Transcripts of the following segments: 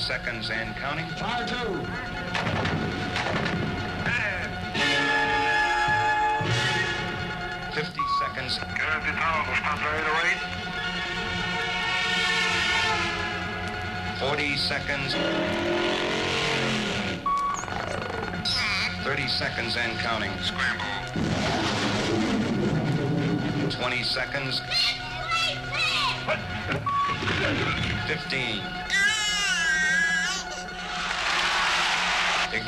seconds and counting. Fire two. And 50 seconds. Good, the tower will stop right away. 40 seconds. 30 seconds and counting. Scramble. 20 seconds. 15.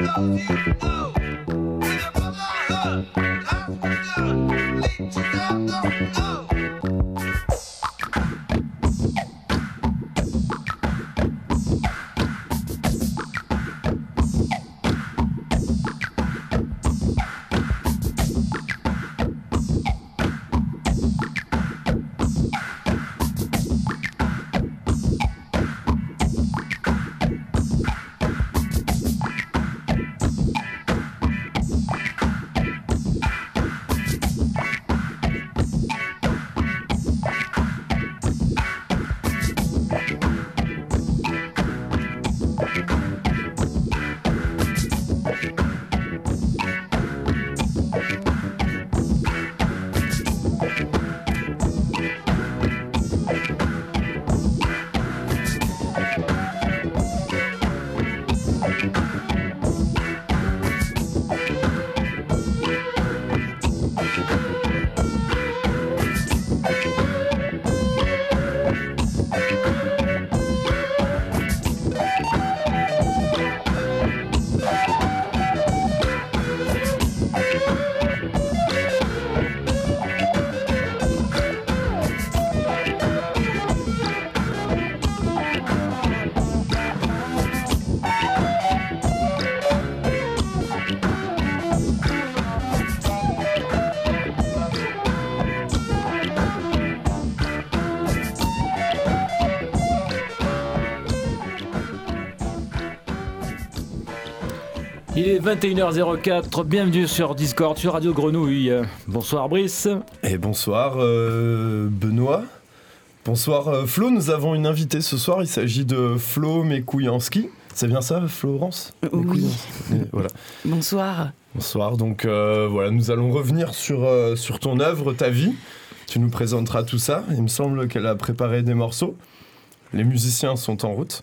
Woo! Woo! Il est 21h04, bienvenue sur Discord, sur Radio Grenouille. Bonsoir Brice. Et bonsoir euh, Benoît. Bonsoir euh, Flo, nous avons une invitée ce soir, il s'agit de Flo Mekouyanski. C'est bien ça, Florence Oui. Mekouyanski. Et Voilà. Bonsoir. Bonsoir, donc euh, voilà, nous allons revenir sur, euh, sur ton œuvre, ta vie. Tu nous présenteras tout ça. Il me semble qu'elle a préparé des morceaux. Les musiciens sont en route.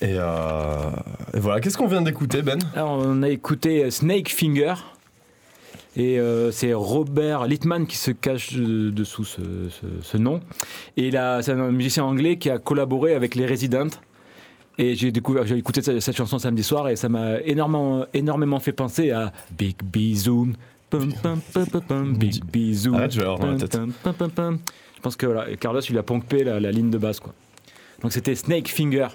Et, euh, et voilà, qu'est-ce qu'on vient d'écouter, Ben? Alors, on a écouté Snake Finger. Et euh, c'est Robert Littman qui se cache de- dessous ce, ce- ce nom. Et c'est un musicien anglais qui a collaboré avec les Residents. Et j'ai découvert, j'ai écouté cette, cette chanson samedi soir et ça m'a énormément, énormément fait penser à Big Bizoon. Pum, pum, pum, Big Bizoon. Arrête, je vais avoir dans la tête. Je pense que voilà, Carlos, il a la, la ligne de base. Quoi. Donc c'était Snake Finger.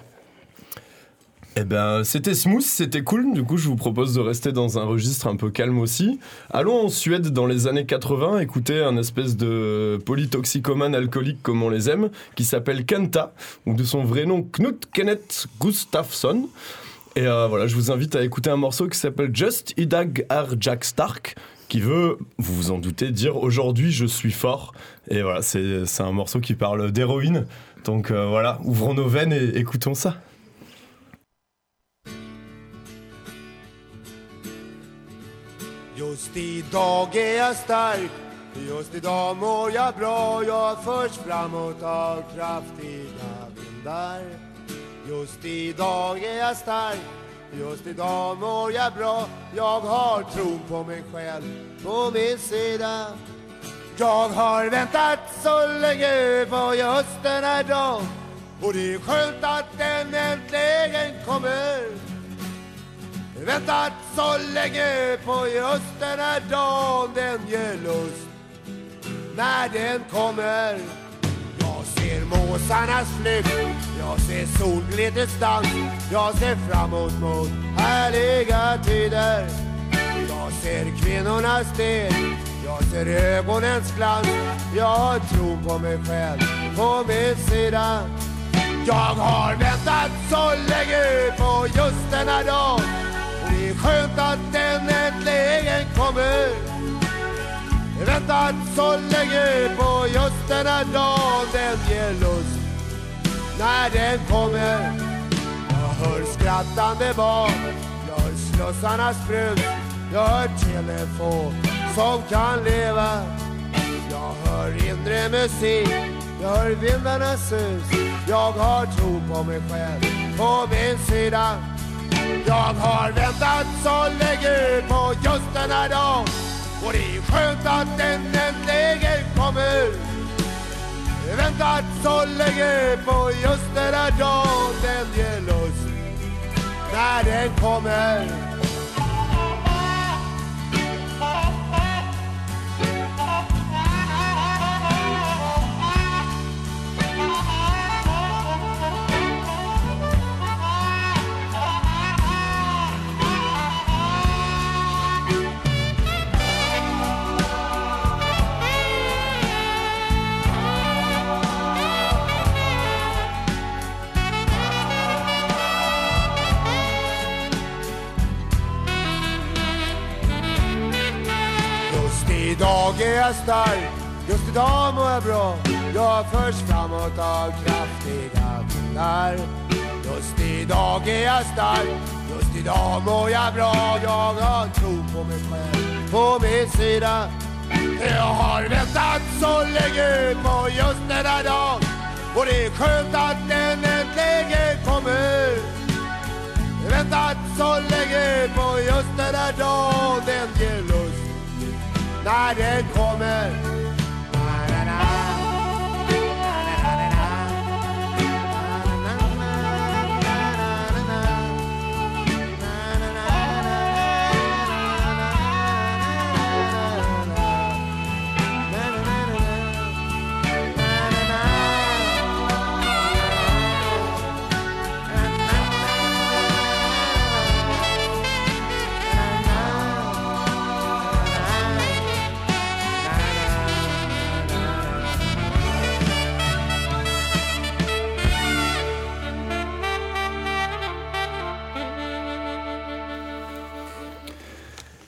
Eh ben, c'était smooth, c'était cool. Du coup, je vous propose de rester dans un registre un peu calme aussi. Allons en Suède dans les années 80, écouter un espèce de polytoxicomane alcoolique comme on les aime, qui s'appelle Kenta, ou de son vrai nom Knut Kenneth Gustafsson. Et euh, voilà, je vous invite à écouter un morceau qui s'appelle Just Idag Ar Jack Stark, qui veut, vous vous en doutez, dire aujourd'hui je suis fort. Et voilà, c'est un morceau qui parle d'héroïne. Donc euh, voilà, ouvrons nos veines et écoutons ça. Just idag är jag stark. Just idag mår jag bra. Jag förs framåt av kraftiga vindar. Just idag är jag stark. Just idag mår jag bra. Jag har tron på mig själv på min sida. Jag har väntat så länge på just den här dagen Och det är skönt att den äntligen kommer. Väntat så länge på just den här dagen Den ger lust. När den kommer Jag ser måsarnas flykt. Jag ser solglitters dans Jag ser framåt mot härliga tider. Jag ser kvinnornas steg Jag ser ögonens glans. Jag har tro på mig själv på min sida. Jag har väntat så länge på just den här skönt att den äntligen kommer. Väntat så länge på just den här dagen Den ger lust. När den kommer. Jag hör skrattande barn. Jag hör slussarnas brus. Jag hör telefon som kan leva. Jag hör inre musik, jag hör vindarnas sus. Jag har tro på mig själv, på min sida. Jag har väntat så länge på just den här dagen. Och det är skönt att den äntligen kommer. Väntat så länge på just den här dagen. Den ger lust när den kommer. Idag är jag stark, just idag mår jag bra. Jag förs framåt av kraftiga vindar. Just idag är jag stark, just idag mår jag bra. Jag har tro på mig själv, på min sida. Jag har väntat så länge på just denna dag. Och det är skönt att den äntligen kommer. Väntat så länge på just denna dag. Den ger nach der Trommel.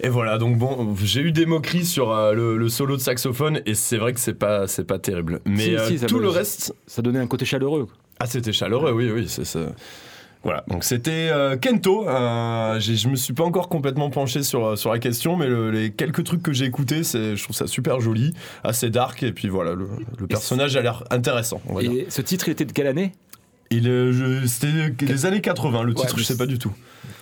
Et voilà, donc bon, j'ai eu des moqueries sur euh, le, le solo de saxophone et c'est vrai que c'est pas, c'est pas terrible. Mais Si, euh, si, tout le reste, Ça donnait un côté chaleureux. ah c'était chaleureux, oui, oui, c'est ça. Voilà, donc c'était euh, Kento. euh, je me suis pas encore complètement penché sur, sur la question, mais le- les quelques trucs que j'ai écoutés, je trouve ça super joli, assez dark, et puis voilà, le, le personnage a l'air intéressant. On va dire. Et ce titre, il était de quelle année? Il, c'était les années 80, le titre, je sais pas du tout.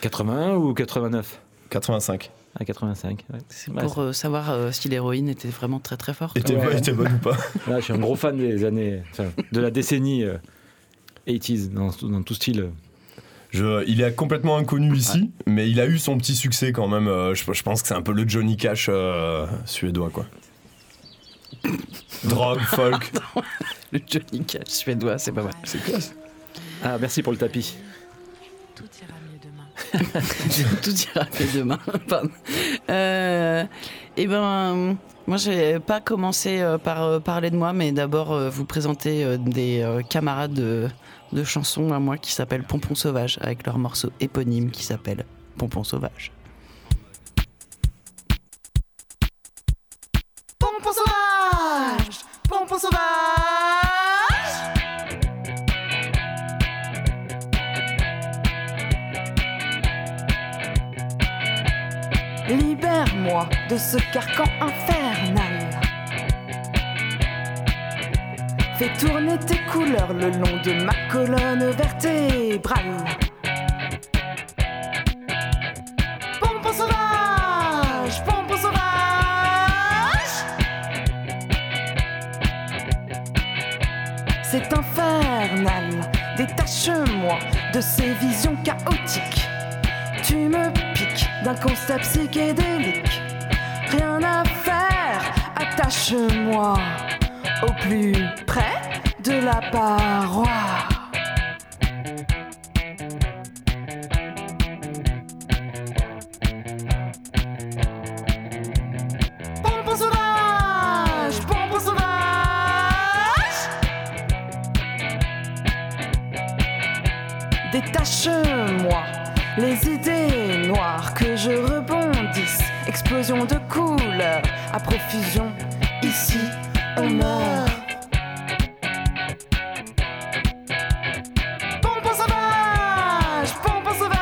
81 ou 89 85. Ah, 85. ouais. C'est Ouais, pour euh, savoir euh, si l'héroïne était vraiment très très forte. Était, Ouais. était bonne ou pas Là, je suis un gros fan des années, enfin, de la décennie euh, 80s, dans, dans tout style. Je, il est complètement inconnu ici, mais il a eu son petit succès quand même. euh, je, je pense que c'est un peu le Johnny Cash euh, suédois, quoi. Drogue, folk. Le Johnny Cash suédois, c'est pas mal. C'est classe. Ah, merci pour le tapis. Tout ira mieux demain. Euh, eh ben, moi, j'ai pas commencé euh, par euh, parler de moi, mais d'abord vous présenter des camarades de, de chansons à moi qui s'appellent Pompon Sauvage, avec leur morceau éponyme qui s'appelle Pompon Sauvage. De ce carcan infernal. Fais tourner tes couleurs le long de ma colonne vertébrale. Pompon sauvage Pompon sauvage C'est infernal, détache-moi de ces visions chaotiques. Tu me piques d'un concept psychédélique. Rien à faire, attache-moi au plus près de la paroi. Ici, on meurt. Pompon sauvage, pompon sauvage.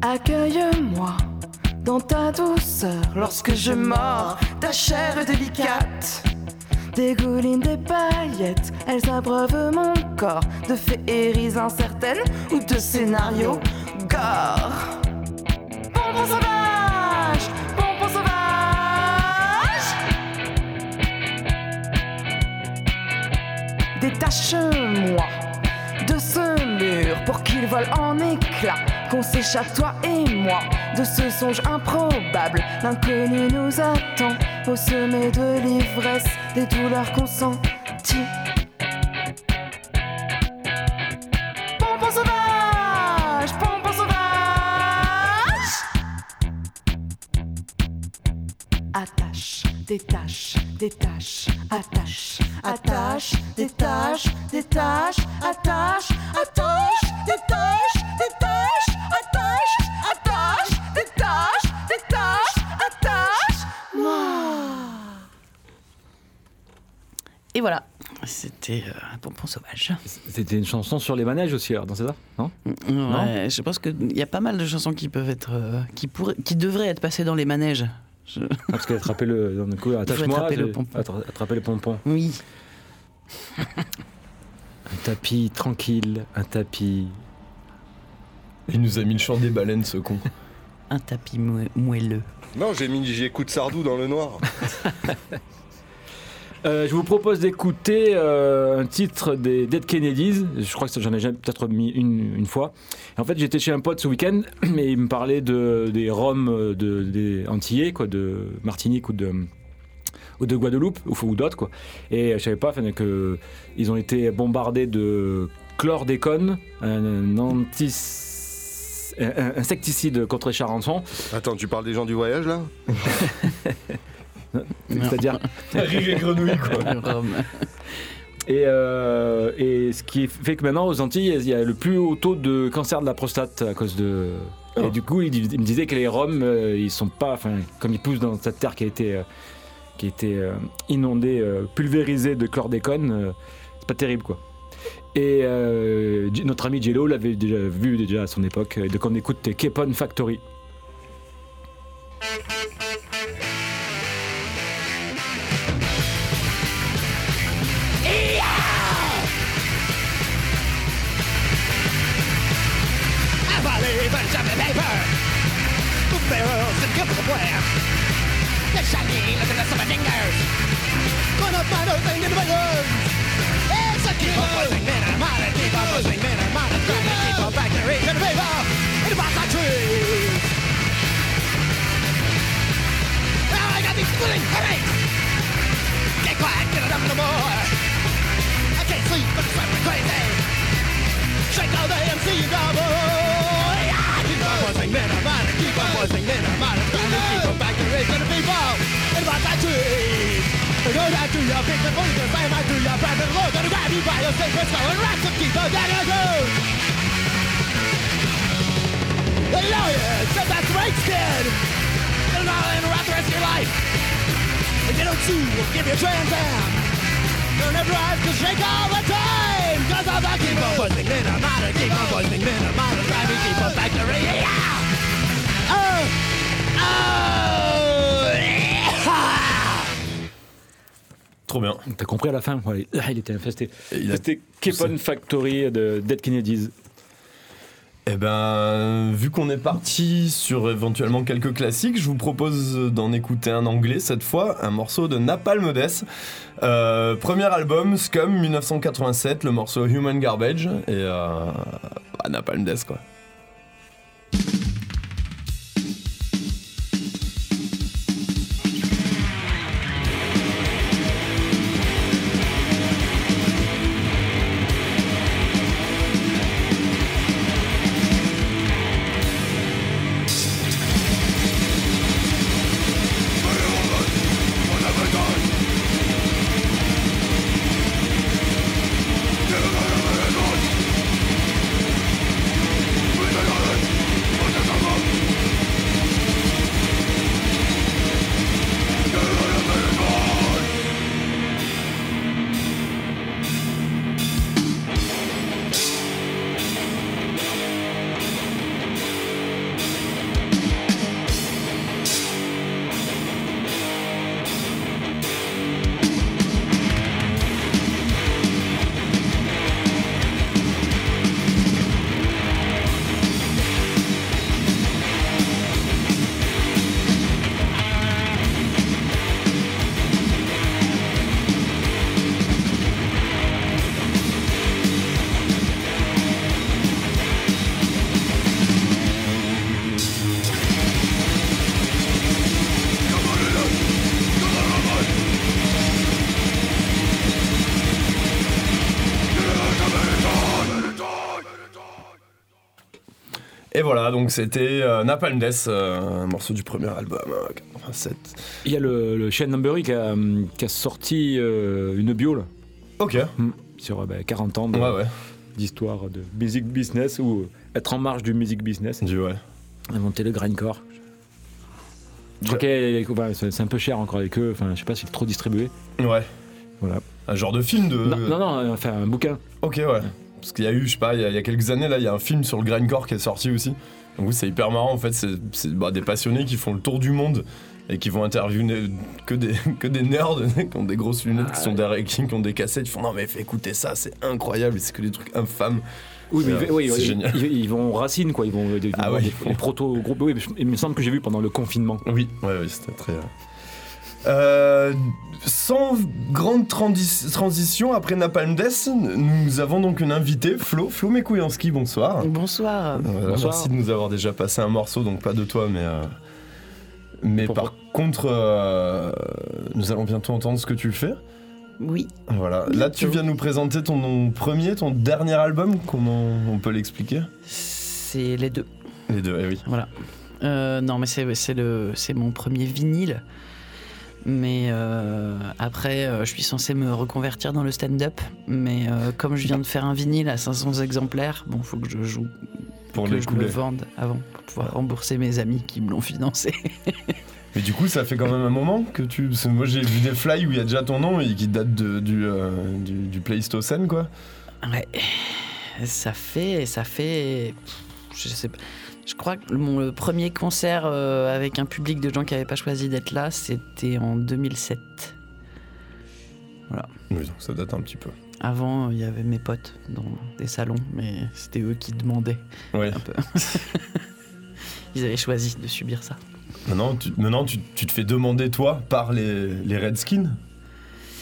Accueille-moi dans ta douceur lorsque je mords ta chair délicate. Dégouline des paillettes, elles abreuvent mon corps de féeries incertaines ou de scénarios gore. Détache-moi de ce mur pour qu'il vole en éclats. Qu'on s'échappe, toi et moi, de ce songe improbable. L'inconnu nous attend au sommet de l'ivresse, des douleurs consenties. Attache, détache, détache, attache, attache, détache, détache, attache, attache, détache, détache, attache, moi. Et voilà, c'était euh, Pompon Sauvage. C'était une chanson sur les manèges aussi, alors, dans c'est ça Non? Ouais, je pense qu'il y a pas mal de chansons qui peuvent être, euh, qui pourraient, qui devraient être passées dans les manèges. Je- Ah, Parce qu'elle attrapait le. Dans le coup, attache-moi. attraper attraper le pompon. Oui. Un tapis tranquille, un tapis. Il nous a mis le chant des baleines, ce con. Un tapis moelleux. Non, j'ai mis j'écoute Sardou dans le noir. Euh, je vous propose d'écouter euh, un titre des Dead Kennedys. Je crois que j'en ai jamais- peut-être mis une, une fois. Et en fait, j'étais chez un pote ce week-end et il me parlait de, des Roms de, des Antillais, quoi, de Martinique ou de, ou de Guadeloupe, ou, ou d'autres. Quoi. Et je savais pas que ils ont été bombardés de chlordécone, un, insecticide contre les charançons. Attends, tu parles des gens du voyage là? C'est-à-dire Rire et grenouille, quoi. Et, euh, et ce qui fait que maintenant aux Antilles, il y a le plus haut taux de cancer de la prostate à cause de. Oh. Et du coup, il, il me disait que les Roms, euh, ils sont pas, enfin, comme ils poussent dans cette terre qui a été, euh, qui été euh, inondée, euh, pulvérisée de chlordécone, euh, c'est pas terrible quoi. Et notre ami Jello l'avait déjà vu déjà à son époque. Donc on écoute Kepon Factory. And give away. The at some fingers. Gonna find a thing in the balloons. It's a keep on pushing men and man and keep on pushing men and man and trying to keep on factory and paper in the of trees. Now I got these splitting headaches. Get quiet, get it up no more. I can't sleep, but it's driving me crazy. Shake all the MC double. Go down to your big and bullies and slam out to your friends and Lord, gonna grab you by your sacred skull and rock some keep down your road. The lawyers said that's right, kid. They're not interrupt the rest of your life. If you don't sue, we'll give you a trans am. You'll never have to shake all the time. Cause I'm not keep on pushing men, I'm out keep on pushing men, I'm out of driving, keep on factory. Yeah! Oh! Oh! Trop bien. T'as compris à la fin ouais, Il était infesté. Et il a- C'était Kepon Factory de Dead Kennedys. Eh ben, vu qu'on est parti sur éventuellement quelques classiques, je vous propose d'en écouter un anglais cette fois, un morceau de Napalm Death. Euh, premier album, Scum, 1987, le morceau Human Garbage, et euh, bah, Napalm Death quoi. Voilà, donc c'était euh, Napalm Death, euh, un morceau du premier album, euh, 87. Il y a le, le Shane Numbery qui a, qui a sorti euh, une bio là, Ok, hum, sur euh, bah, 40 ans de- ouais, ouais, d'histoire de music business ou être en marge du music business, du ouais. inventer le grindcore. C'est c'est un peu cher encore avec eux, enfin je sais pas si c'est trop distribué. Ouais. Voilà. Un genre de film de. Non, non, non, enfin un bouquin. Ok, ouais. Parce qu'il y a eu, je sais pas, il y, a- il y a quelques années, là, il y a un film sur le grindcore qui est sorti aussi. Donc, oui, c'est hyper marrant, en fait. C'est bah, des passionnés qui font le tour du monde et qui vont interviewer que des, que des nerds qui ont des grosses lunettes, qui, sont derrière, qui, qui ont des cassettes. Ils font non, mais fais écouter ça, c'est incroyable. C'est que des trucs infâmes. Oui, mais ils- oui. Ils, ils vont racine quoi, ils vont, ils vont Ah voir ouais, des- ils font- les proto-groupes. Oui, mais je- il me semble que j'ai vu pendant le confinement. Oui, ouais, ouais, c'était très. Euh, Euh, sans grande transition, après Napalm Death, nous avons donc une invitée, Flo, Flo Mekouyanski, bonsoir. Bonsoir. Voilà, Bonsoir. Merci de nous avoir déjà passé un morceau, donc pas de toi, mais. euh, Mais Pourquoi par contre, euh, nous allons bientôt entendre ce que tu fais. Oui. Voilà. Là, tu viens nous présenter ton premier, ton dernier album. Comment on peut l'expliquer? C'est les deux. Les deux, eh oui. Voilà. Euh, non, mais c'est c'est le c'est mon premier vinyle. Mais euh, après, euh, je suis censé me reconvertir dans le stand-up. Mais euh, comme je viens de faire un vinyle à 500 exemplaires, bon, faut que je joue, Pour que le vende avant pour pouvoir rembourser mes amis qui me l'ont financé. Mais du coup, ça fait quand même un moment que tu. parce que moi, j'ai vu des fly où il y a déjà ton nom et qui date de- du, du, du quoi. Ouais, ça fait, ça fait, je sais pas. Je crois que mon le premier concert euh, avec un public de gens qui n'avaient pas choisi d'être là, c'était en 2007. Oui, donc ça date un petit peu. Avant, il y avait mes potes dans des salons, mais c'était eux qui demandaient Ouais. un peu. Ils avaient choisi de subir ça. Maintenant, tu, maintenant tu, tu te fais demander, toi, par les, les Redskins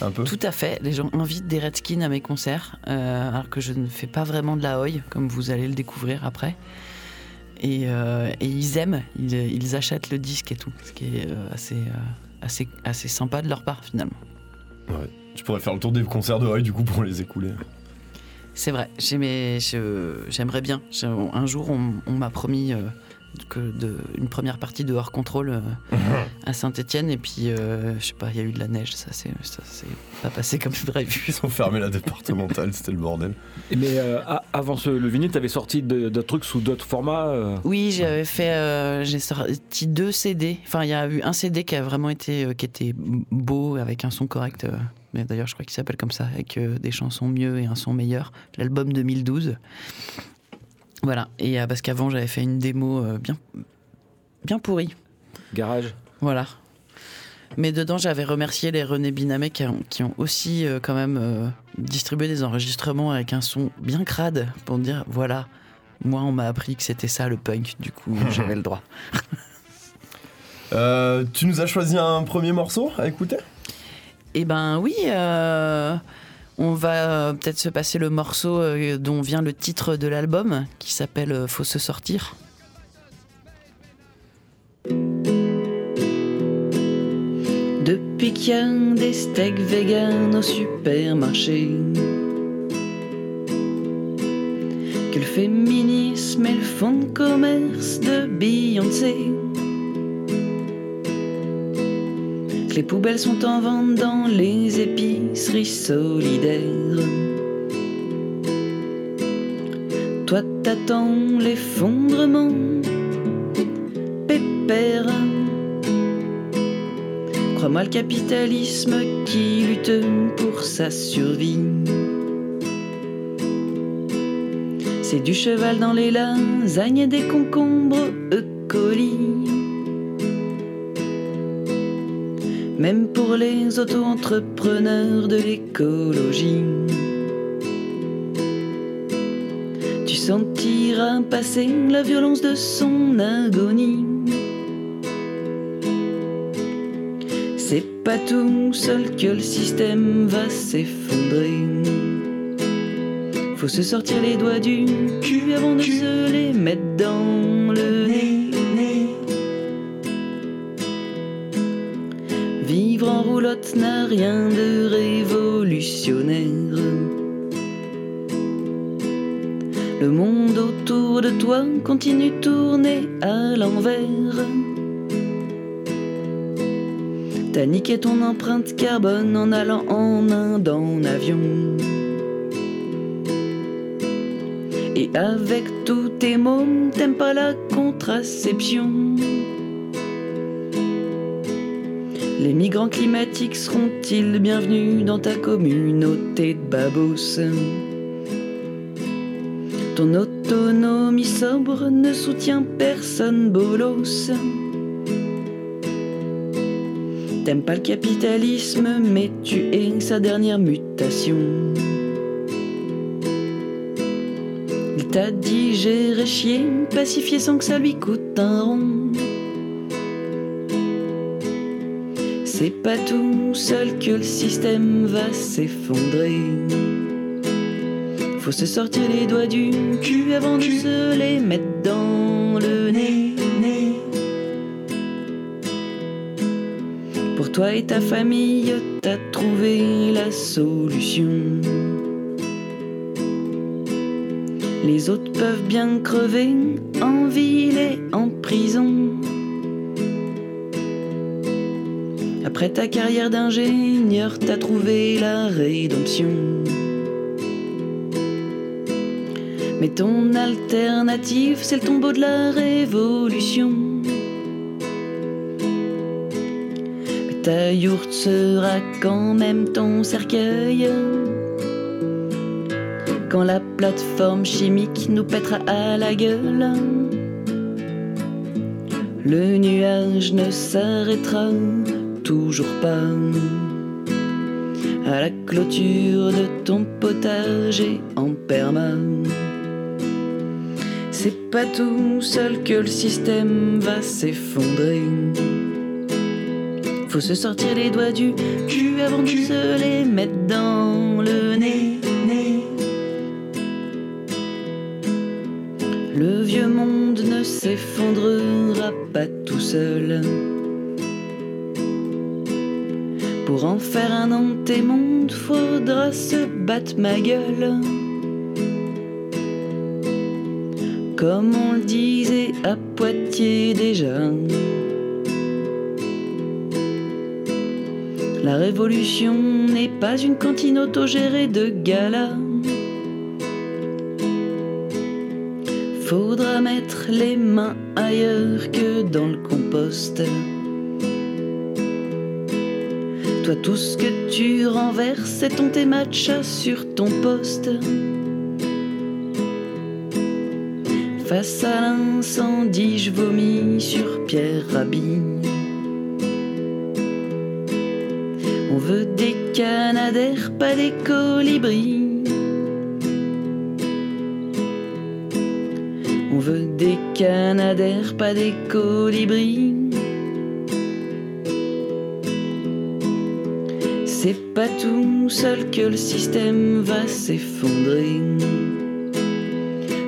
Un peu? Tout à fait. Les gens invitent des Redskins à mes concerts, euh, alors que je ne fais pas vraiment de la oi, comme vous allez le découvrir après. Et, euh, et ils aiment, ils, ils achètent le disque et tout, ce qui est euh, assez, euh, assez, assez sympa de leur part finalement. Tu pourrais faire le tour des concerts de Roy, du coup, pour les écouler. C'est vrai, j'aimerais bien. Un jour, on, on m'a promis que de, une première partie de Hors Contrôle euh, à Saint-Etienne, et puis euh, je sais pas, il y a eu de la neige, ça c'est pas passé comme prévu. Ils ont fermé la départementale, c'était le bordel. Et Mais euh, avant ce, le vinyle, t'avais sorti de- d'autres trucs sous d'autres formats euh, Oui, j'avais fait, euh, j'ai sorti deux CD. Enfin, il y a eu un CD qui a vraiment été, euh, qui était beau avec un son correct. euh, mais d'ailleurs, je crois qu'il s'appelle comme ça, avec euh, des chansons mieux et un son meilleur. L'album 2012. Voilà. Et euh, parce qu'avant, j'avais fait une démo euh, bien, bien pourrie. Garage Voilà. Mais dedans, j'avais remercié les René Binamet qui ont, qui ont aussi euh, quand même distribué des enregistrements avec un son bien crade pour dire voilà, moi on m'a appris que c'était ça le punk, du coup j'avais le droit. Euh, tu nous as choisi un premier morceau à écouter? Eh ben oui, euh, on va euh, peut-être se passer le morceau euh, dont vient le titre de l'album qui s'appelle euh, Faut se sortir. Depuis qu'il y a des steaks vegan au supermarché, que le féminisme est le fonds de commerce de Beyoncé. Les poubelles sont en vente dans les épiceries solidaires. Toi t'attends l'effondrement, pépère. Crois-moi le capitalisme qui lutte pour sa survie. C'est du cheval dans les lasagnes et des concombres eucolis. Même pour les auto-entrepreneurs de l'écologie. Tu sentiras passer la violence de son agonie. C'est pas tout seul que le système va s'effondrer. Faut se sortir les doigts du cul avant de se les mettre dans le roulotte n'a rien de révolutionnaire. Le monde autour de toi continue tourner à l'envers. T'as niqué ton empreinte carbone en allant en Inde en avion. Et avec tous tes mots, t'aimes pas la contraception. Les migrants climatiques seront-ils bienvenus dans ta communauté de babos? Ton autonomie sobre ne soutient personne bolos. T'aimes pas le capitalisme, mais tu es sa dernière mutation. Il t'a dit gérer chier, pacifier sans que ça lui coûte un rond. C'est pas tout seul que le système va s'effondrer. Faut se sortir les doigts du cul avant de se les mettre dans le nez. Pour toi et ta famille, t'as trouvé la solution. Les autres peuvent bien crever en ville et en prison. Après ta carrière d'ingénieur, t'as trouvé la rédemption. Mais ton alternative, c'est le tombeau de la révolution. Mais ta yourte sera quand même ton cercueil. Quand la plateforme chimique nous pètera à la gueule, le nuage ne s'arrêtera toujours pas. À la clôture de ton potager en perma. C'est pas tout seul que le système va s'effondrer. Faut se sortir les doigts du cul avant de se les mettre dans le nez. nez. Le vieux monde ne s'effondrera pas tout seul. Pour en faire un antémonde, faudra se battre ma gueule. Comme on le disait à Poitiers déjà. La révolution n'est pas une cantine autogérée de gala. Faudra mettre les mains ailleurs que dans le compost. Toi, tout ce que tu renverses, c'est ton thé matcha sur ton poste. Face à l'incendie, je vomis sur Pierre Rabhi. On veut des canadaires, pas des colibris. On veut des canadaires, pas des colibris. C'est pas tout seul que le système va s'effondrer.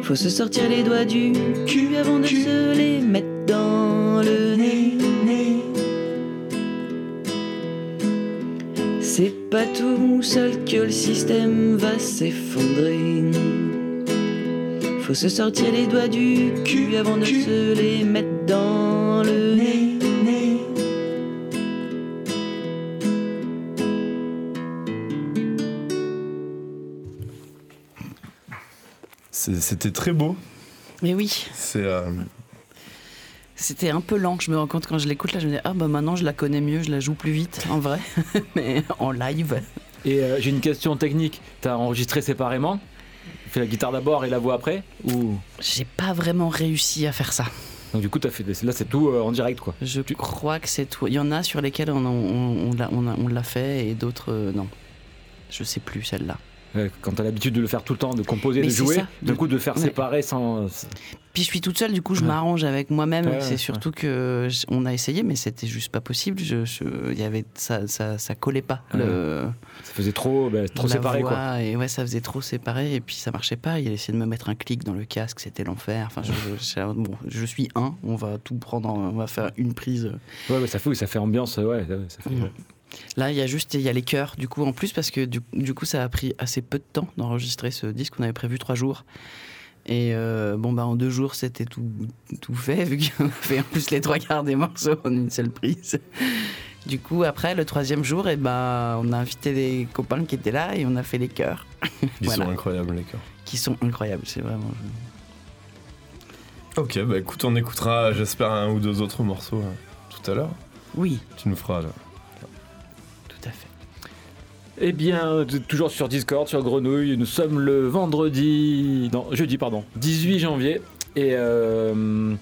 Faut se sortir les doigts du cul avant de se les mettre dans le nez. C'est pas tout seul que le système va s'effondrer. Faut se sortir les doigts du cul avant de se les mettre dans C'était très beau. Mais oui, C'est euh, c'était un peu lent. Je me rends compte quand je l'écoute là, je me dis ah bah maintenant je la connais mieux, je la joue plus vite en vrai, mais en live. Et euh, j'ai une question technique. T'as enregistré séparément? Tu fais la guitare d'abord et la voix après Ou? J'ai pas vraiment réussi à faire ça. donc du coup t'as fait là c'est tout euh, en direct quoi. Je crois que c'est tout. Il y en a sur lesquels on, on, on l'a- on a- on l'a fait et d'autres euh, non. Je sais plus celle-là. Euh, Quand t'as l'habitude de le faire tout le temps, de composer, Mais de jouer, d'un coup de faire séparer sans. Puis je suis toute seule, du coup je Ouais. m'arrange avec moi-même. Ouais, c'est ouais, surtout que on a essayé, mais c'était juste pas possible. Je, y avait ça, ça, ça collait pas. Le, Ça faisait trop, bah, trop séparé voix, quoi. Et ouais, ça faisait trop séparé et puis ça marchait pas. Il a essayé de me mettre un clic dans le casque, c'était l'enfer. Enfin, je, bon, je suis un. On va tout prendre, en- on va faire une prise. Ouais, ouais, ça fait, ça fait ambiance, ouais, ça fait- Mhm. Là, il y a juste il y a les chœurs, du coup, en plus, parce que du, du coup, ça a pris assez peu de temps d'enregistrer ce disque. On avait prévu trois jours. Et euh, bon, bah, en deux jours, c'était tout, tout fait, vu qu'on a fait en plus les trois quarts des morceaux en une seule prise. Du coup, après, le troisième jour, et ben, on a invité des copains qui étaient là et on a fait les chœurs, Voilà. sont incroyables les chœurs. qui sont incroyables. C'est vraiment. Ok, bah écoute, on écoutera, j'espère, un ou deux autres morceaux euh, tout à l'heure. Oui, Tu nous feras là. Eh bien, t- toujours sur Discord, sur Grenouille, nous sommes le vendredi, non, jeudi, pardon, 18 janvier. Et euh,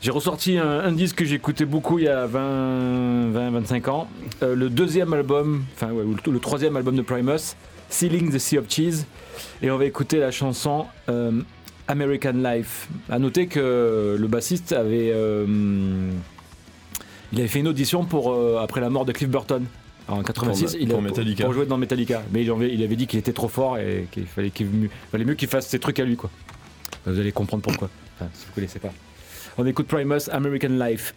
j'ai ressorti un, disque que j'écoutais beaucoup il y a 20, 20 25 ans. Euh, le deuxième album, enfin, ouais, ou le, troisième album de Primus, Sealing the Sea of Cheese. Et on va écouter la chanson euh, American Life. À noter que le bassiste avait. euh, il avait fait une audition euh, après la mort de Cliff Burton. En 86, Pour- il pour a- Metallica. pour jouer dans Metallica. Mais il avait, il avait dit qu'il était trop fort et qu'il fallait, qu'il mieux, fallait mieux qu'il fasse ses trucs à lui. Quoi. Vous allez comprendre pourquoi. Enfin, si vous connaissez pas. On écoute Primus American Life.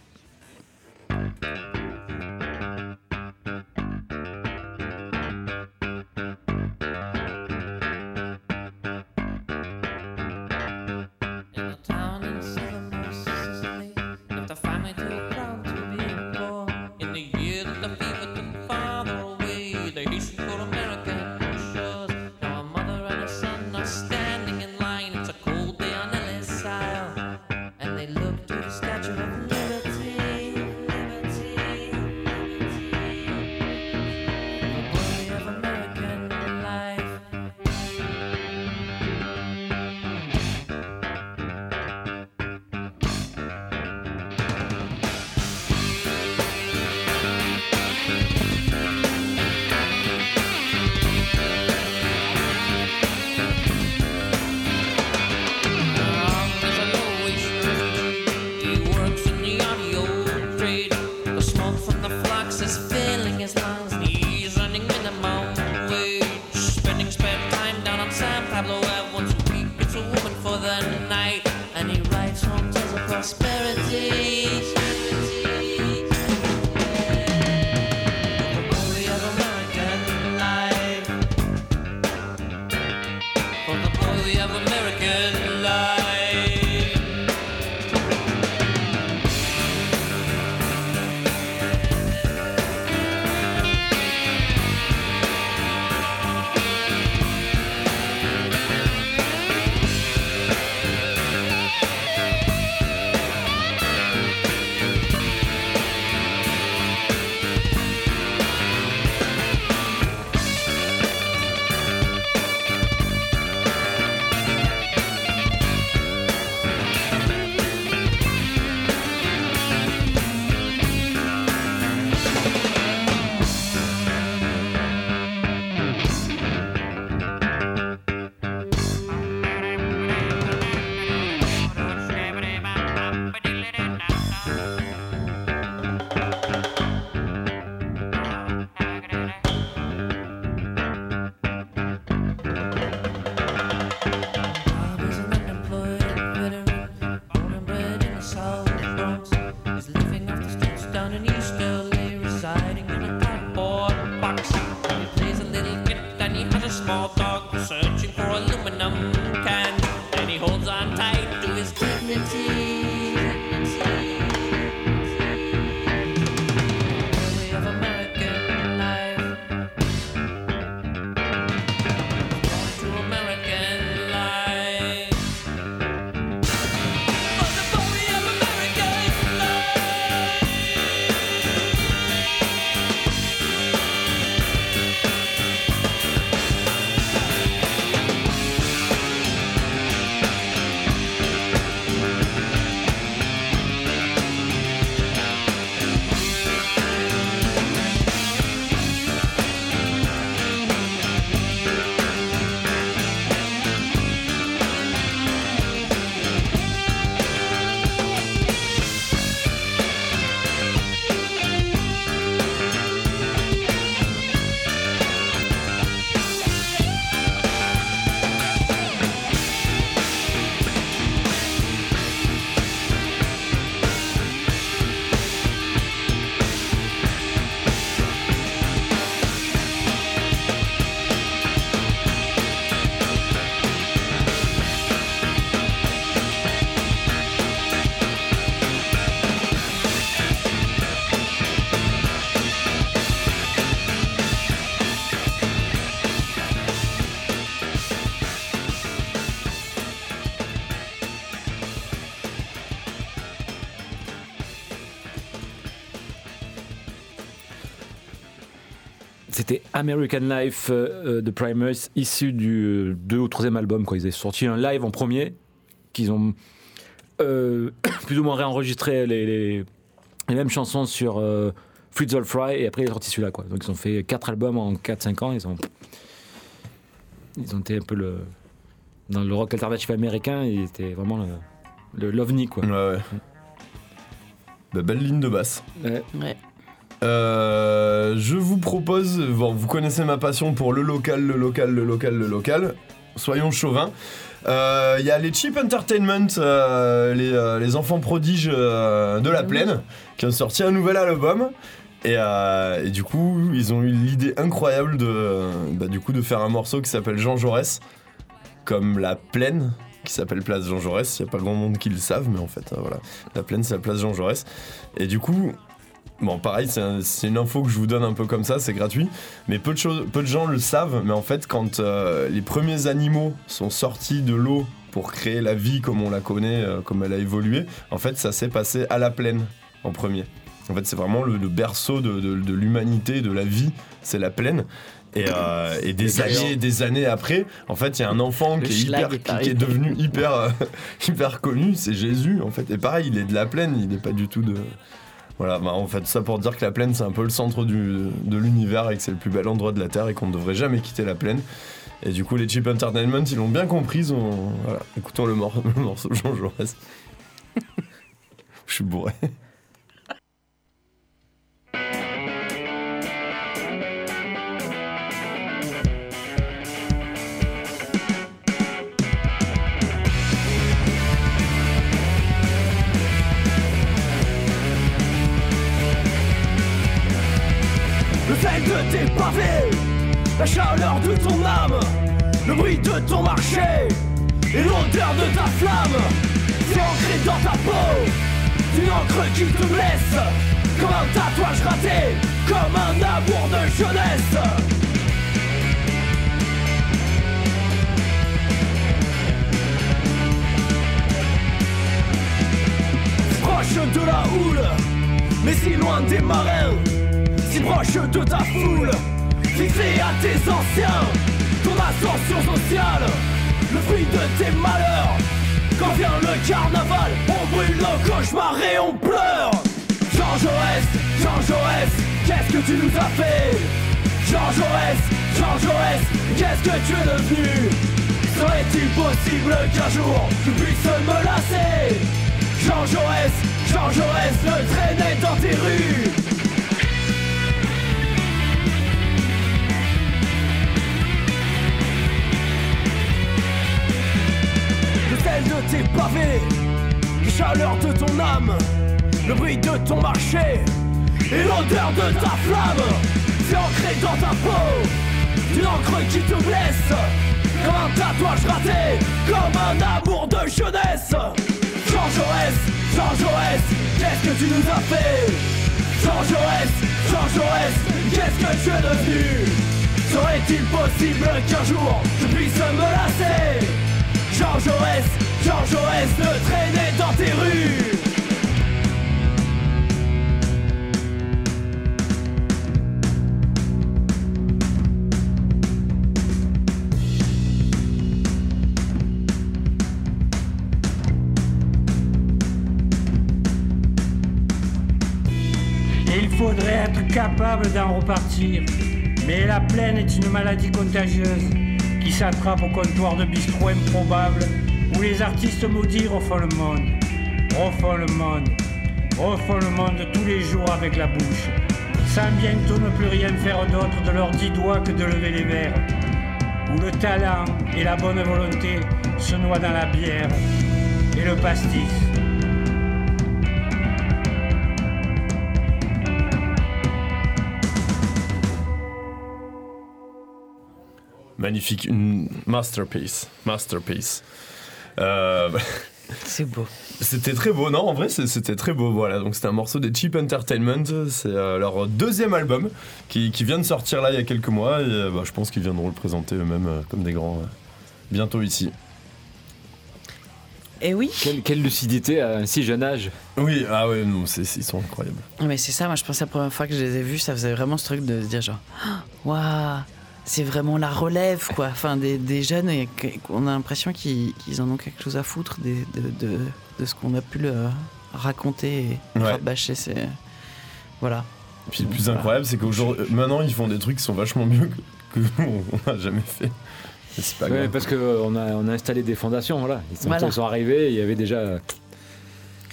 American Life euh, euh, de Primus, issu du deux ou troisième album. Quoi. Ils avaient sorti un live en premier, qu'ils ont euh, plus ou moins réenregistré les, les- les mêmes chansons sur euh, Fritz All Fry, et après ils ont sorti celui-là. Quoi. Donc ils ont fait quatre albums en 4-5 ans. Ils ont, ils ont été un peu le, dans le rock alternatif américain, ils étaient vraiment le, le l'ovni. Quoi. Ouais, ouais. Bah, belle ligne de basse. Ouais. Ouais. Euh, je vous propose, bon, vous connaissez ma passion pour le local, le local, le local, le local. Soyons chauvins. Euh, Il y a les Cheap Entertainment, euh, les, les enfants prodiges de la plaine, qui ont sorti un nouvel album. Et, et du coup, ils ont eu l'idée incroyable de, bah, du coup, de faire un morceau qui s'appelle Jean Jaurès, comme la plaine, qui s'appelle Place Jean Jaurès. Il n'y a pas grand monde qui le savent, mais en fait, voilà. La plaine, c'est la place Jean Jaurès. Et du coup, Bon, pareil, c'est un- c'est une info que je vous donne un peu comme ça, c'est gratuit. Mais peu de, choses- peu de gens le savent, mais en fait, quand euh, les premiers animaux sont sortis de l'eau pour créer la vie comme on la connaît, euh, comme elle a évolué, en fait, ça s'est passé à la plaine en premier. En fait, c'est vraiment le, le berceau de, de- de l'humanité, de la vie, c'est la plaine. Et, euh, et des années, des années après, en fait, il y a un enfant Le qui est, schlag hyper, est qui- qui, est arrivé. devenu hyper, euh, hyper connu, c'est Jésus, en fait. Et pareil, il est de la plaine, il n'est pas du tout de. Voilà, bah, en fait, ça pour dire que la plaine, c'est un peu le centre de l'univers et que c'est le plus bel endroit de la Terre et qu'on ne devrait jamais quitter la plaine. Et du coup, les Cheap Entertainment, ils l'ont bien compris. Ont... voilà, écoutons le, mor- le morceau Jean Jaurès. Je suis bourré. La chaleur de ton âme, le bruit de ton marché et l'odeur de ta flamme. C'est ancré dans ta peau, une encre qui te blesse, comme un tatouage raté, comme un amour de jeunesse. proche de la houle, mais si loin des marins, si proche de ta foule, fixé à tes anciens, ton ascension sociale, le fruit de tes malheurs. Quand vient le carnaval, on brûle nos cauchemars et on pleure. Jean Jaurès, Jean Jaurès, qu'est-ce que tu nous as fait? Jean Jaurès, Jean Jaurès, qu'est-ce que tu es devenu? Serait-il possible qu'un jour tu puisses me lasser? Jean Jaurès, Jean Jaurès le traînait dans tes rues tes pavés, les chaleurs de ton âme, le bruit de ton marché et l'odeur de ta flamme. C'est ancré dans ta peau, une encre qui te blesse, comme un tatouage raté, comme un amour de jeunesse. Jean Jaurès, Jean Jaurès, qu'est-ce que tu nous as fait? Jean Jaurès, Jean Jaurès, qu'est-ce que tu es devenu? Serait-il possible qu'un jour je puisse me lasser? Jean Jaurès, Jean Jaurès le traînait dans tes rues il faudrait être capable d'en repartir. Mais la plaine est une maladie contagieuse qui s'attrape au comptoir de bistrot improbable les artistes maudits refont le monde. Refont le monde. Refont le monde tous les jours avec la bouche. Sans bientôt ne plus rien faire d'autre de leurs dix doigts que de lever les verres. Où le talent et la bonne volonté se noient dans la bière et le pastis. Magnifique, une masterpiece. Masterpiece. Euh, C'est beau. c'était très beau, non En vrai, c'était très beau. Voilà, donc c'était un morceau des Cheap Entertainment. C'est euh, leur deuxième album qui, qui vient de sortir là il y a quelques mois. Et euh, bah, je pense qu'ils viendront le présenter eux-mêmes euh, comme des grands euh, bientôt ici. Et oui. Quelle, quelle lucidité à un si jeune âge. Oui, ah ouais, non, c'est- ils sont incroyables. Mais c'est ça, moi je pense que la première fois que je les ai vus, ça faisait vraiment ce truc de se dire genre, Ah, waouh, c'est vraiment la relève quoi. Enfin, des, des jeunes, et qu'on a l'impression qu'ils qu'ils en ont quelque chose à foutre des- de, de, de ce qu'on a pu le raconter et Ouais. rabâcher. C'est. Voilà. Puis le plus incroyable, c'est qu'aujourd'hui, maintenant, ils font des trucs qui sont vachement mieux que, que nous, on n'a jamais fait. Mais c'est pas Ouais, grave. parce qu'on a, on a installé des fondations, voilà. Ils sont, Voilà. sont arrivés, il y avait déjà.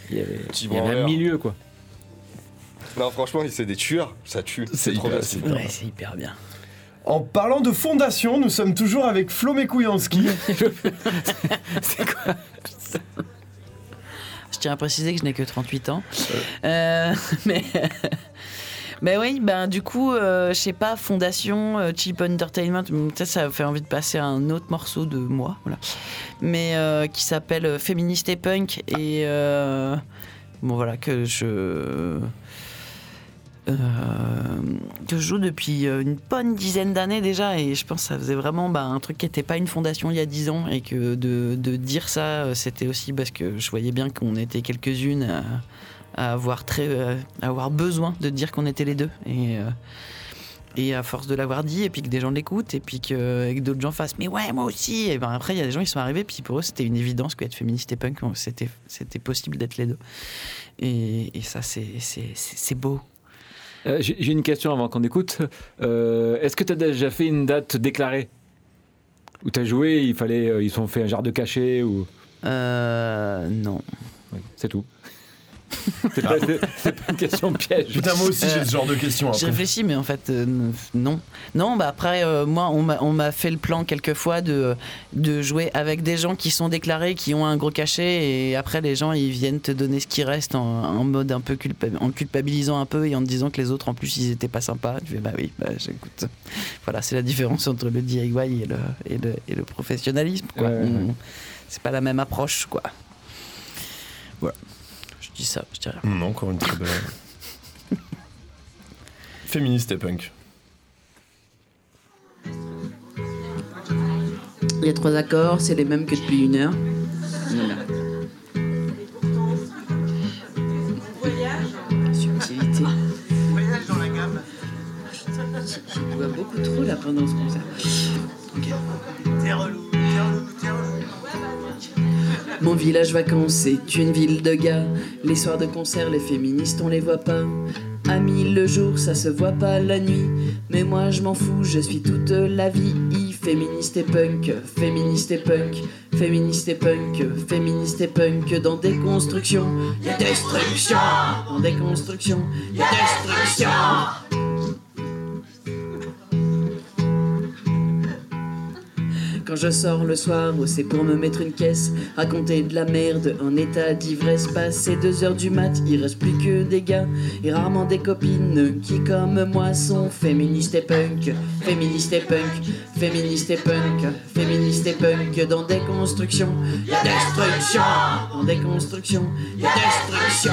Il y avait, il y avait un milieu, quoi. Non, franchement, c'est des tueurs. Ça tue. C'est C'est trop hyper- bien. c'est hyper- Ouais, c'est hyper bien. En parlant de fondation, nous sommes toujours avec Flo Mekouyanski. Je tiens à préciser que je n'ai que 38 ans. Euh, mais. Mais oui, ben du coup, euh, je sais pas, Fondation, euh, Cheap Entertainment, peut-être ça me fait envie de passer à un autre morceau de moi, voilà. Mais euh, qui s'appelle euh, Féministe et Punk et euh, bon voilà que je euh, que je joue depuis euh, une bonne dizaine d'années déjà et je pense que ça faisait vraiment bah, un truc qui n'était pas une fondation il y a 10 ans et que de, dire ça euh, c'était aussi parce que je voyais bien qu'on était quelques-unes à, avoir très à avoir besoin de dire qu'on était les deux et et à force de l'avoir dit et puis que des gens l'écoutent et puis que, d'autres gens fassent mais ouais moi aussi et ben après il y a des gens qui sont arrivés puis pour eux c'était une évidence qu'être féministe et punk c'était possible d'être les deux. Et, et ça c'est beau Euh, J'ai une question avant qu'on écoute. Euh, Est-ce que tu as déjà fait une date déclarée? Où tu as joué, il fallait, euh, ils ont fait un genre de cachet ou... euh, non c'est tout. C'est pas, c'est- pas une question piège. Putain, moi aussi j'ai ce genre de questions Je après. réfléchis, mais en fait, euh, non. Non, bah après, euh, moi, on m'a- fait le plan quelques fois de, de jouer avec des gens qui sont déclarés, qui ont un gros cachet, et après, les gens, ils viennent te donner ce qui reste en, en mode un peu culpa- en culpabilisant un peu et en te disant que les autres, en plus, ils étaient pas sympas. Tu fais, bah oui, bah j'écoute. Voilà, c'est la différence entre le DIY et le, et le, et le professionnalisme, quoi. Ouais, ouais, ouais. On- C'est pas la même approche, quoi. Voilà. Dis ça, je dis rien. Non, encore une très belle. Féministe et punk. Il y a trois accords, c'est les mêmes que depuis une heure. Subtilité. Je bois beaucoup trop là pendant ce concert. Ok. Mon village vacances, c'est une ville de gars. Les soirs de concert, les féministes, on les voit pas. Amis, le jour, ça se voit pas la nuit. Mais moi, je m'en fous, je suis toute la vie. Féministe et punk, féministe et punk, féministe et punk, féministe et punk. Dans des constructions, y a destruction. Dans des constructions, y destruction. Quand je sors le soir, c'est pour me mettre une caisse, raconter de la merde, en état d'ivresse. Passé deux heures du mat, il reste plus que des gars et rarement des copines qui, comme moi, sont féministes et punk, féministes et punk, féministes et punk, féministes et punk. Dans des constructions, y a destruction. Dans des constructions, y a destruction.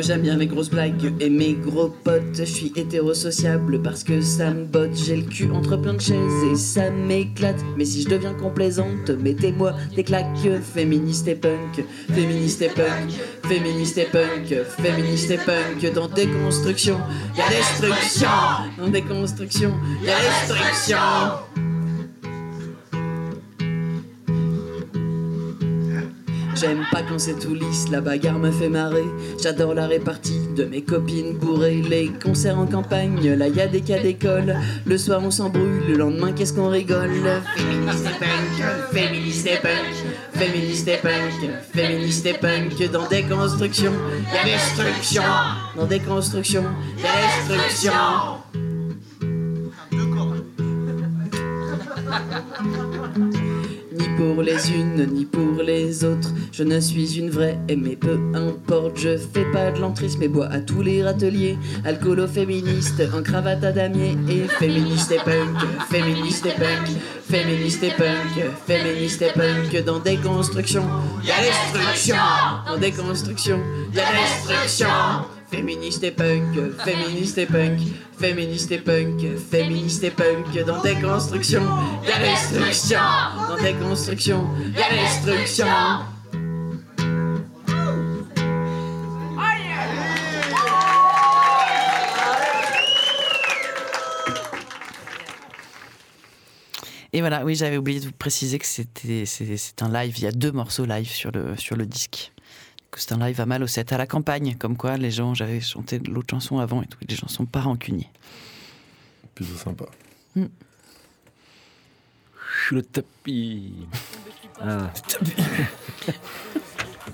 Moi j'aime bien mes grosses blagues et mes gros potes. Je suis hétérosociable parce que ça me botte. J'ai le cul entre plein de chaises et ça m'éclate. Mais si je deviens complaisante, mettez-moi des claques. Féministe et punk, féministe et punk, féministe et punk, féministe et punk. Dans des constructions, y destruction. Dans des constructions, y a destruction. J'aime pas quand c'est tout lisse, la bagarre me fait marrer. J'adore la répartie de mes copines bourrées. Les concerts en campagne, là y a des cas d'école. Le soir on s'embrouille, le lendemain qu'est-ce qu'on rigole? Féministe et punk, féministe et punk, féministe et punk, féministe et punk. Dans des constructions, y a destruction. Dans des constructions, destruction. Pour les unes, ni pour les autres. Je ne suis une vraie, mais peu importe. Je fais pas de l'entrisme, mais bois à tous les râteliers. Alcoolo féministe, en cravate à damier. Et féministe et punk, féministe et punk, féministe et punk, féministe et punk. Dans des constructions, y a destruction. Dans des constructions, y destruction. Féministe et punk, féministe et punk, féministe et punk, féministe et punk. Dans des constructions, y a destruction. Dans des constructions, y a destruction. Et voilà, oui, j'avais oublié de vous préciser que c'était un live. Il y a deux morceaux live sur le, sur le disque. Du coup, C'est un live à mal au 7 à la campagne. Comme quoi, les gens, j'avais chanté l'autre chanson avant et tout. Les gens sont pas rancuniers. Plutôt sympa. Le tapis. Ah.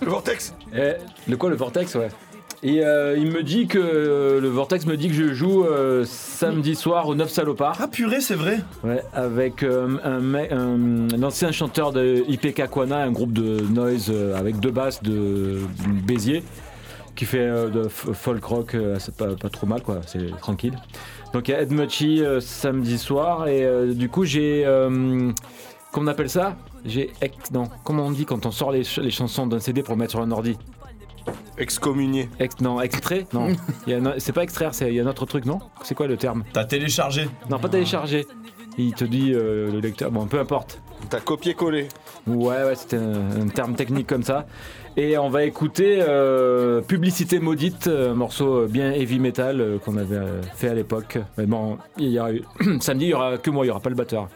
Le vortex Eh, le quoi, le Vortex, ouais. Et euh, il me dit que euh, le Vortex me dit que je joue euh, samedi soir au 9 Salopards. Ah purée, c'est vrai Ouais, avec un, mec- un- un ancien chanteur de IPK Kwana, un groupe de noise avec deux basses de Béziers, qui fait de folk rock, c'est pas, pas trop mal quoi, c'est tranquille. Donc il y a Ed Mucci samedi soir, et du coup j'ai. comment on appelle ça? J'ai. Non, comment on dit quand on sort les, ch- les chansons d'un CD pour mettre sur un ordi? Excommunié. Ex- Non, extrait Non, c'est pas extraire, c'est- il y a un autre truc, non? C'est quoi le terme? T'as téléchargé Non, pas télécharger. Il te dit euh, le lecteur, bon peu importe. T'as copié-collé. Ouais, ouais, c'était un, un terme technique comme ça. Et on va écouter euh, Publicité maudite, un morceau bien heavy metal euh, qu'on avait euh, fait à l'époque. Mais bon, il y aura eu- samedi, il y aura que moi, il y aura pas le batteur.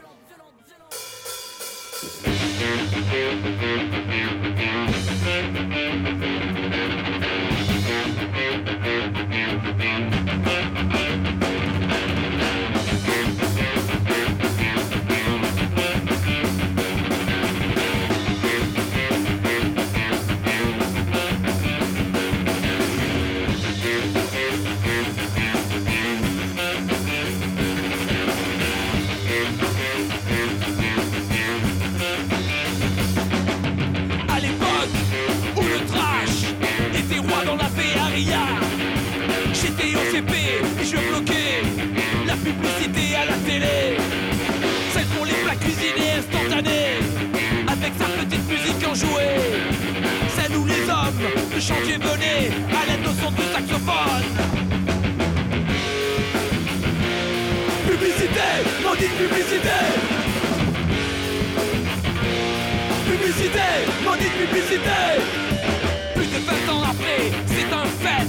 Publicité. Publicité, maudite publicité. Plus de 20 ans après, c'est un fait.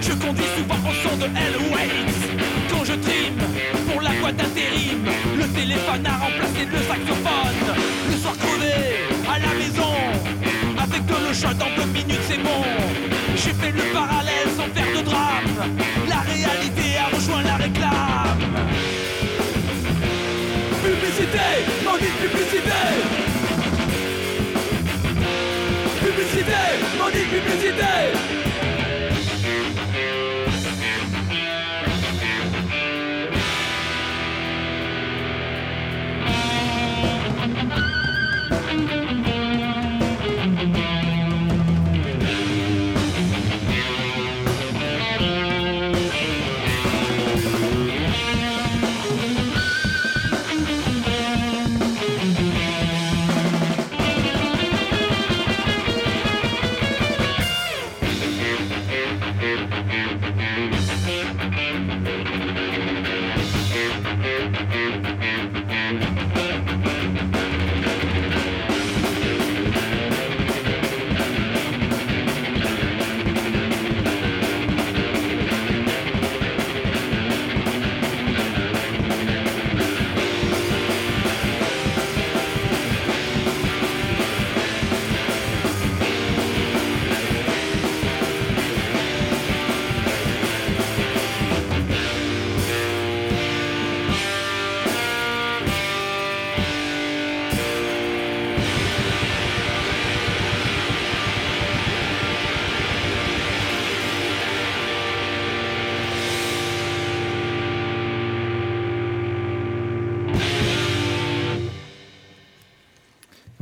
Je conduis souvent au son de Hell Waits. Quand je trime pour la boîte d'intérim, le téléphone a remplacé le saxophone. Le soir crevé, à la maison, avec l'eau chaude en deux minutes, c'est bon. Maudite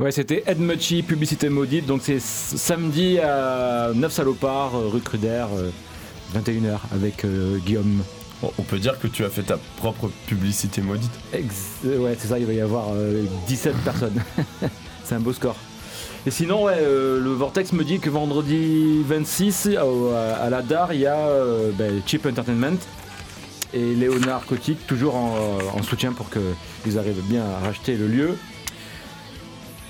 Ouais, c'était Ed Mucci, publicité maudite. Donc c'est samedi à 9 salopards, euh, rue Cruder, euh, 21h, avec euh, Guillaume. On peut dire que tu as fait ta propre publicité maudite. Ex- euh, ouais, c'est ça, il va y avoir euh, 17 personnes. c'est un beau score. Et sinon, ouais, euh, le Vortex me dit que vendredi 26, au- à, à la DAR, il y a euh, ben, Cheap Entertainment et Léonard Kotick, toujours en, en soutien pour qu'ils arrivent bien à racheter le lieu.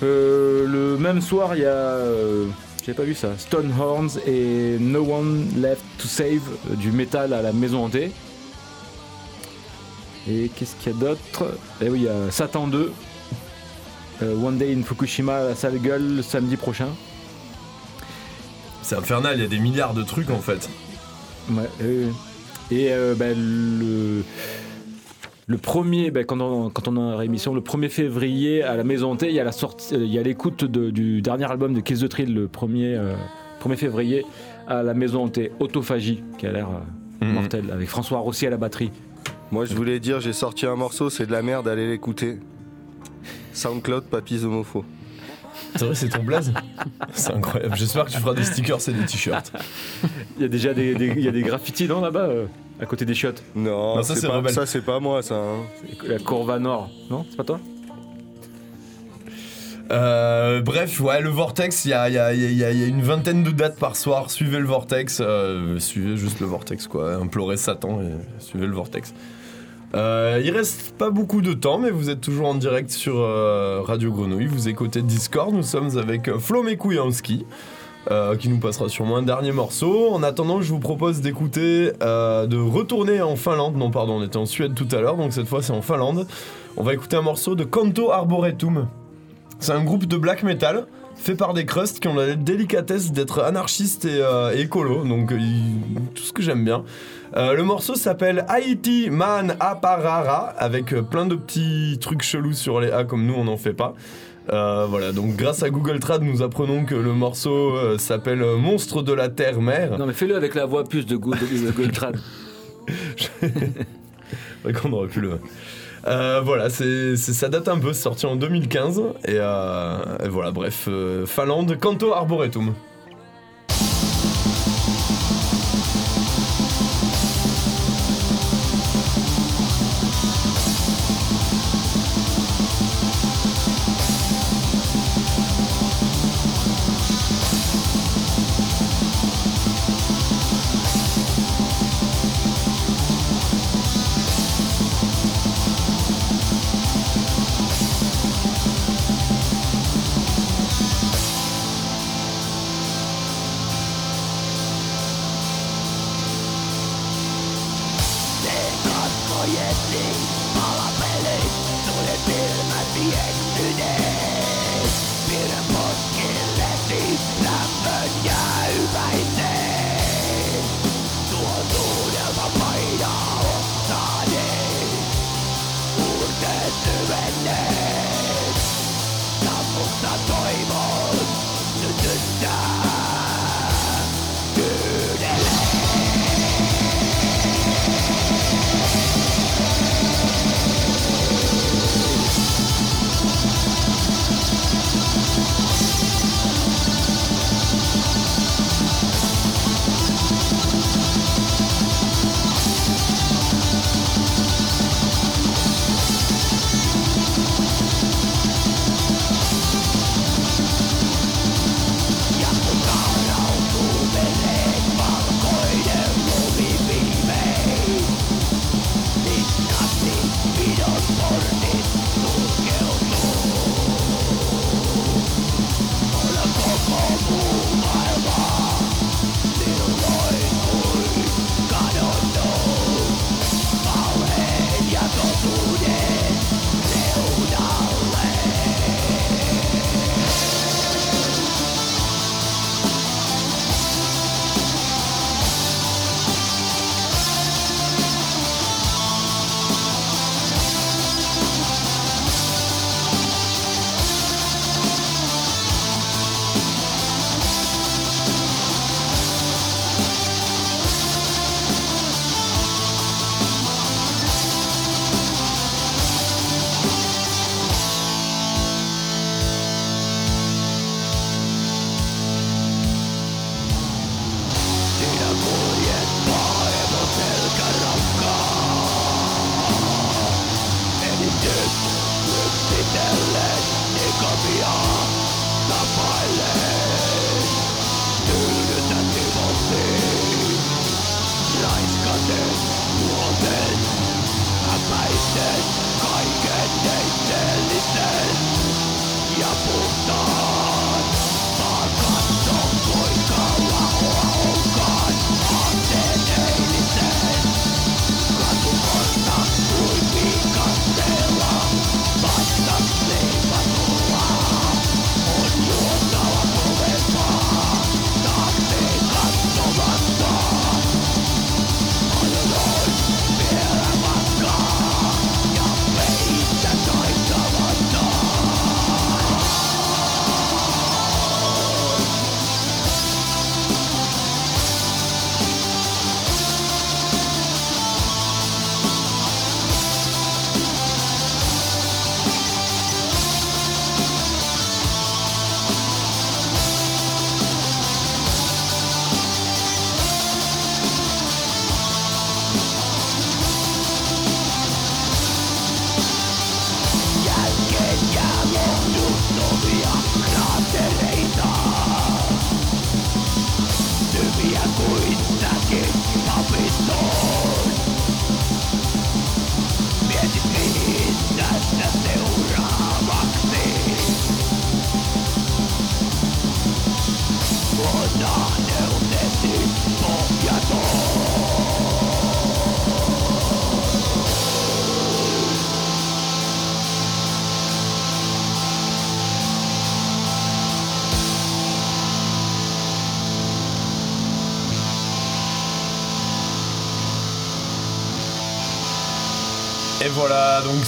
Euh, le même soir, il y a. euh, J'ai pas vu ça. Stonehorns et No One Left to Save euh, du métal à la maison hantée. Et qu'est-ce qu'il y a d'autre? Eh oui, il y a Satan 2. euh, One Day in Fukushima à la salle gueule le samedi prochain. C'est infernal, il y a des milliards de trucs en fait. Ouais, euh, et euh, ben, le, le premier, ben, quand, on, quand on a réémission, le 1er février à la Maison Hantée, il y a la sortie, euh, il y a l'écoute de- du dernier album de Kiss the Thrill le 1er, euh, 1er février à la Maison Hantée, Autophagie, qui a l'air euh, Mhm. mortel, avec François Rossi à la batterie. Moi, je voulais dire, j'ai sorti un morceau, c'est de la merde, allez l'écouter. Soundcloud, Papis Homopho. C'est vrai, c'est ton blaze C'est incroyable. J'espère que tu feras des stickers et des t-shirts. Il y a déjà des, des- il y a des graffitis, non, là-bas, euh, à côté des chiottes Non, Non, ça, c'est pas, rebelle. ça c'est pas moi, ça. hein. La Courva Nord, non C'est pas toi Euh, bref, ouais, le Vortex, il y a, il y a- il y a- il y a une vingtaine de dates par soir. Suivez le Vortex, euh, suivez juste le Vortex, quoi. Implorez Satan et suivez le Vortex. Euh, il reste pas beaucoup de temps, mais vous êtes toujours en direct sur euh, Radio Grenouille. Vous écoutez Discord. Nous sommes avec euh, Flo Mekouyanski, euh, qui nous passera sûrement un dernier morceau. En attendant, je vous propose d'écouter, euh, de retourner en Finlande. Non, pardon, on était en Suède tout à l'heure, donc cette fois c'est en Finlande. On va écouter un morceau de Canto Arboretum. C'est un groupe de black metal fait par des crusts qui ont la délicatesse d'être anarchistes et, euh, écolo, donc euh, tout ce que j'aime bien. Le morceau s'appelle Haiti Man Aparara, avec plein de petits trucs chelous sur les A comme nous on n'en fait pas. Euh, voilà, donc grâce à Google Trad, nous apprenons que le morceau euh, s'appelle Monstre de la Terre-Mère. Non, mais fais-le avec la voix plus de Good Trad. Ouais, qu'on aurait pu le. Euh, voilà, c'est, ça date un peu, c'est sorti en 2015. Et, et voilà, bref, Finlande, Canto Arboretum.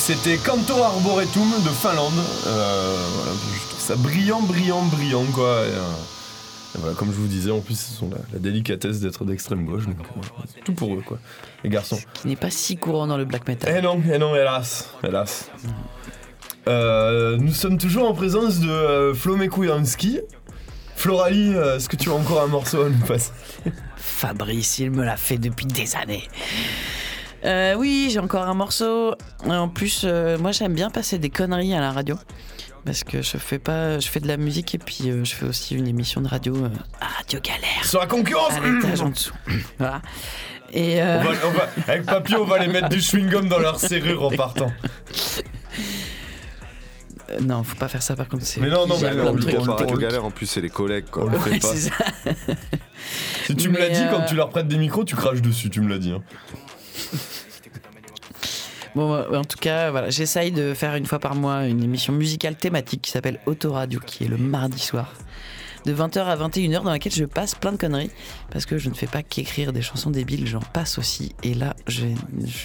C'était Canto Arboretum de Finlande. Euh, voilà, je trouve ça brillant, brillant, brillant, quoi. Et, euh, et voilà, comme je vous disais, en plus, ils ont la, la délicatesse d'être d'extrême gauche. Donc, c'est tout pour eux, quoi. Les garçons. Qui n'est pas si courant dans le black metal. Eh non, eh non, hélas, hélas. Euh, nous sommes toujours en présence de euh, Flo Mekouyanski. Florali, euh, est-ce que tu as encore un morceau à nous passer? Fabrice, il me l'a fait depuis des années. Euh, oui, j'ai encore un morceau. En plus, euh, moi j'aime bien passer des conneries à la radio. Parce que je fais pas, je fais de la musique et puis euh, je fais aussi une émission de radio euh, à Radio Galère. Sur la concurrence À l'étage en dessous. voilà. Et euh, on va, on va- Avec Papy, on va les mettre du chewing-gum dans leur serrure en partant. non, faut pas faire ça par contre. c'est- Mais non, non, mais non, on galère, en plus c'est les collègues quoi. On le Ouais, fait pas. Si tu me l'as dit, quand tu leur prêtes des micros, tu craches dessus, tu me l'as dit. Bon, euh, en tout cas, voilà, j'essaye de faire une fois par mois une émission musicale thématique qui s'appelle Autoradio, qui est le mardi soir. de 20h à 21h dans laquelle je passe plein de conneries parce que je ne fais pas qu'écrire des chansons débiles, j'en passe aussi. Et là, je,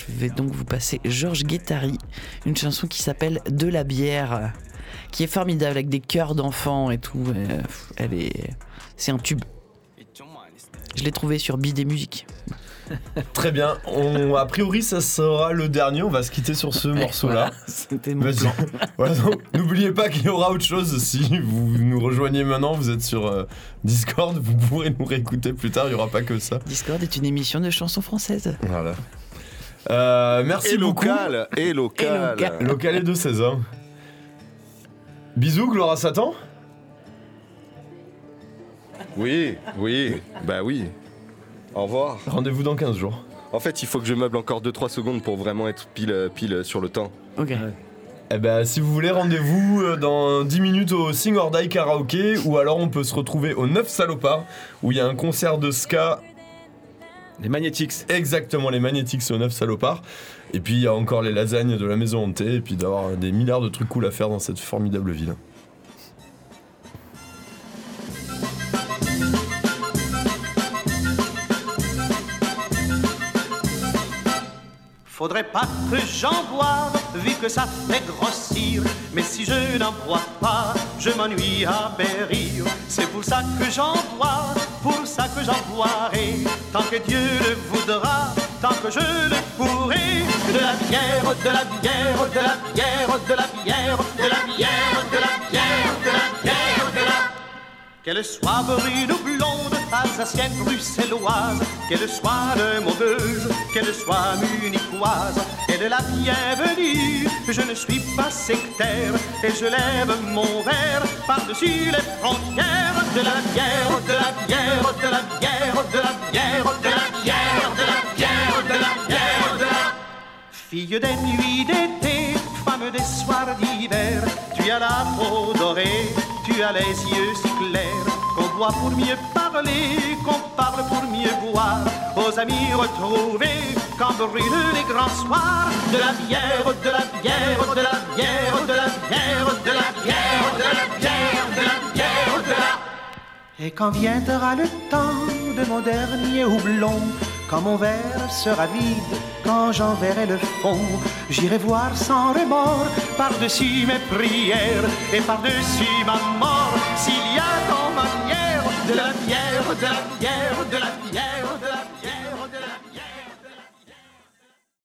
vais donc vous passer Georges Guettari, une chanson qui s'appelle De la bière, qui est formidable avec des chœurs d'enfants et tout. Euh, elle est, c'est un tube. Je l'ai trouvé sur Bidet Musique. Très bien. On, a priori, ça sera le dernier. On va se quitter sur ce morceau-là. C'était mon plan. Voilà, N'oubliez pas qu'il y aura autre chose si vous nous rejoignez maintenant. Vous êtes sur euh, Discord. Vous pourrez nous réécouter plus tard. Il n'y aura pas que ça. Discord est une émission de chansons françaises. Voilà. Euh, merci Et beaucoup. local, et local. Et local. Local et de 16 ans. Bisous, Gloire à Satan. Oui, oui, bah oui. Au revoir. Rendez-vous dans 15 jours. En fait, il faut que je meuble encore 2-3 secondes pour vraiment être pile, pile sur le temps. Ok. Eh ben, si vous voulez, rendez-vous euh, dans 10 minutes au Sing or Die Karaoke ou alors on peut se retrouver au 9 Salopards où il y a un concert de ska. Les Magnetics. Exactement, les Magnetics au 9 Salopards. Et puis il y a encore les lasagnes de la maison hantée et puis d'avoir des milliards de trucs cool à faire dans cette formidable ville. Faudrait pas que j'en boive, vu que ça fait grossir. Mais si je n'en bois pas, je m'ennuie à périr. C'est pour ça que j'en bois, pour ça que j'en boirai. Tant que Dieu le voudra, tant que je le pourrai. De la bière, de la bière, de la bière, de la bière, de la bière, de la bière, de la bière, de la qu'elle soit brune ou blonde, alsacienne, bruxelloise, qu'elle soit de Maubeuge, qu'elle soit munichoise, et de la bienvenue. Je ne suis pas sectaire et je lève mon verre par-dessus les frontières de la bière, de la bière, de la bière, de la bière, de la bière, de la bière, de la bière, de la Fille des nuits d'été, femme des soirs d'hiver, tu as la peau dorée, tu as les yeux si clairs, boit pour mieux parler, qu'on parle pour mieux boire, aux amis retrouvés, quand brûlent les grands soirs, de la bière, de la bière, de la bière, de la bière, de la bière, de la bière, de la bière, de la et quand viendra le temps de mon dernier houblon, quand mon verre sera vide, quand j'en verrai le fond, j'irai voir sans remords, par-dessus mes prières et par-dessus ma mort, s'il y a dans ma de la bière, de la bière, de la bière, de la bière.